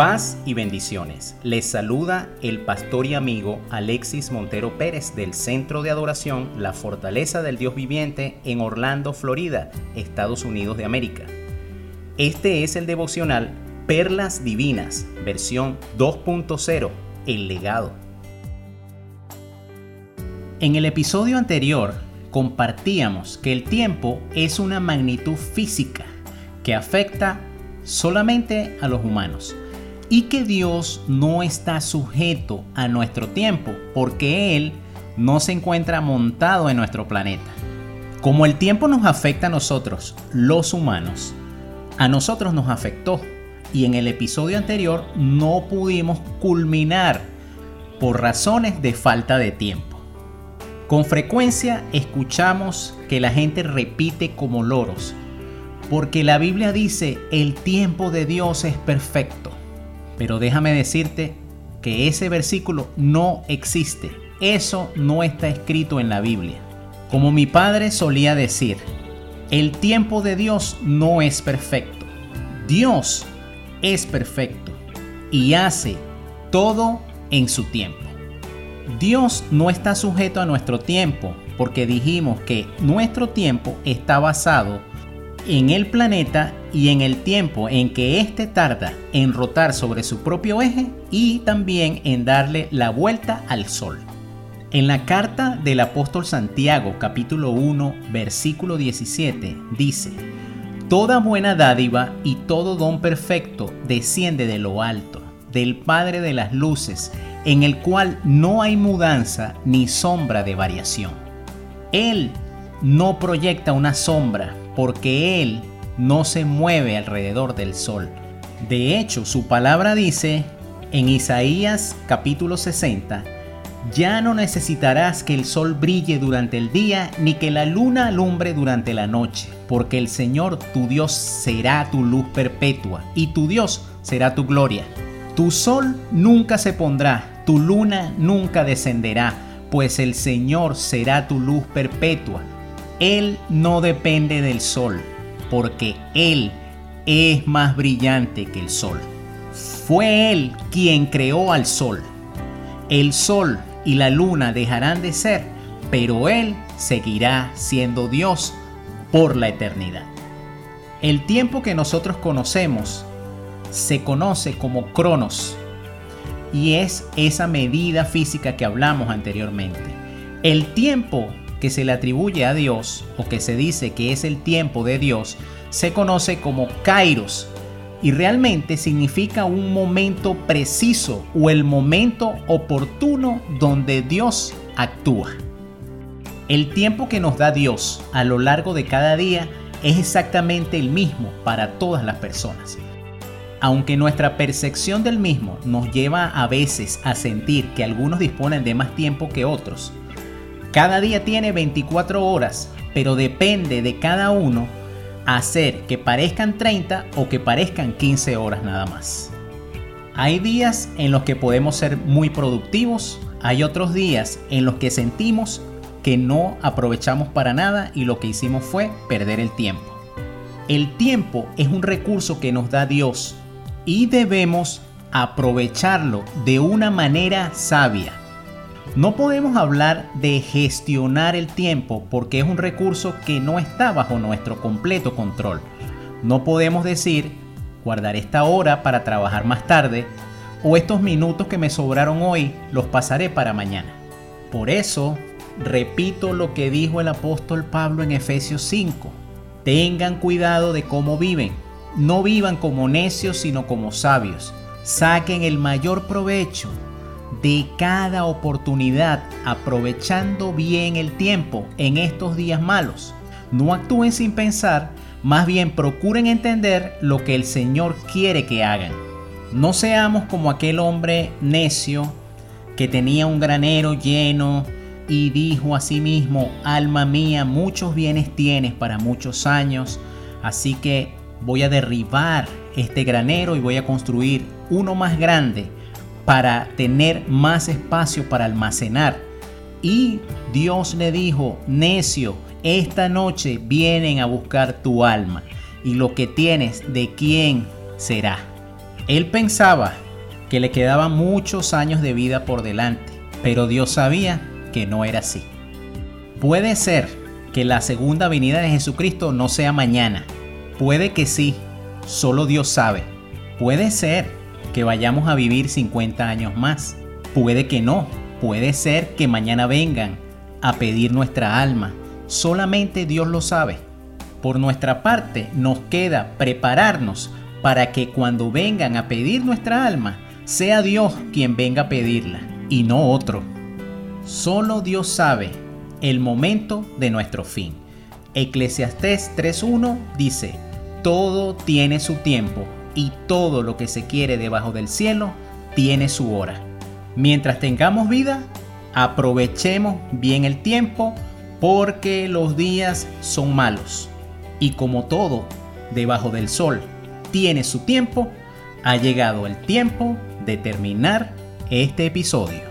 Paz y bendiciones. Les saluda el pastor y amigo Alexis Montero Pérez del Centro de Adoración La Fortaleza del Dios Viviente en Orlando, Florida, Estados Unidos de América. Este es el devocional Perlas Divinas, versión 2.0, El legado. En el episodio anterior compartíamos que el tiempo es una magnitud física que afecta solamente a los humanos y que Dios no está sujeto a nuestro tiempo porque Él no se encuentra montado en nuestro planeta. Como el tiempo nos afecta a nosotros, los humanos, a nosotros nos afectó y en el episodio anterior no pudimos culminar por razones de falta de tiempo. Con frecuencia escuchamos que la gente repite como loros, porque la Biblia dice el tiempo de Dios es perfecto. Pero déjame decirte que ese versículo no existe. Eso no está escrito en la Biblia. Como mi padre solía decir, el tiempo de Dios no es perfecto. Dios es perfecto y hace todo en su tiempo. Dios no está sujeto a nuestro tiempo porque dijimos que nuestro tiempo está basado en el planeta y en el tiempo en que éste tarda en rotar sobre su propio eje y también en darle la vuelta al Sol. En la carta del apóstol Santiago capítulo 1 versículo 17 dice, Toda buena dádiva y todo don perfecto desciende de lo alto, del Padre de las Luces, en el cual no hay mudanza ni sombra de variación. Él no proyecta una sombra porque Él no se mueve alrededor del sol. De hecho, su palabra dice en Isaías capítulo 60, ya no necesitarás que el sol brille durante el día ni que la luna alumbre durante la noche, porque el Señor tu Dios será tu luz perpetua y tu Dios será tu gloria. Tu sol nunca se pondrá, tu luna nunca descenderá, pues el Señor será tu luz perpetua. Él no depende del sol, porque Él es más brillante que el sol. Fue Él quien creó al sol. El sol y la luna dejarán de ser, pero Él seguirá siendo Dios por la eternidad. El tiempo que nosotros conocemos se conoce como cronos y es esa medida física que hablamos anteriormente. El tiempo que se le atribuye a Dios o que se dice que es el tiempo de Dios se conoce como kairos y realmente significa un momento preciso o el momento oportuno donde Dios actúa. El tiempo que nos da Dios a lo largo de cada día es exactamente el mismo para todas las personas. Aunque nuestra percepción del mismo nos lleva a veces a sentir que algunos disponen de más tiempo que otros, cada día tiene 24 horas, pero depende de cada uno hacer que parezcan 30 o que parezcan 15 horas nada más. Hay días en los que podemos ser muy productivos, hay otros días en los que sentimos que no aprovechamos para nada y lo que hicimos fue perder el tiempo. El tiempo es un recurso que nos da Dios y debemos aprovecharlo de una manera sabia. No podemos hablar de gestionar el tiempo porque es un recurso que no está bajo nuestro completo control. No podemos decir, guardar esta hora para trabajar más tarde o estos minutos que me sobraron hoy los pasaré para mañana. Por eso, repito lo que dijo el apóstol Pablo en Efesios 5. Tengan cuidado de cómo viven. No vivan como necios, sino como sabios. Saquen el mayor provecho de cada oportunidad aprovechando bien el tiempo en estos días malos. No actúen sin pensar, más bien procuren entender lo que el Señor quiere que hagan. No seamos como aquel hombre necio que tenía un granero lleno y dijo a sí mismo, alma mía, muchos bienes tienes para muchos años, así que voy a derribar este granero y voy a construir uno más grande para tener más espacio para almacenar. Y Dios le dijo, necio, esta noche vienen a buscar tu alma y lo que tienes de quién será. Él pensaba que le quedaban muchos años de vida por delante, pero Dios sabía que no era así. Puede ser que la segunda venida de Jesucristo no sea mañana. Puede que sí, solo Dios sabe. Puede ser que vayamos a vivir 50 años más. Puede que no. Puede ser que mañana vengan a pedir nuestra alma. Solamente Dios lo sabe. Por nuestra parte nos queda prepararnos para que cuando vengan a pedir nuestra alma, sea Dios quien venga a pedirla y no otro. Solo Dios sabe el momento de nuestro fin. Eclesiastés 3.1 dice, todo tiene su tiempo y todo lo que se quiere debajo del cielo tiene su hora. Mientras tengamos vida, aprovechemos bien el tiempo porque los días son malos. Y como todo debajo del sol tiene su tiempo, ha llegado el tiempo de terminar este episodio.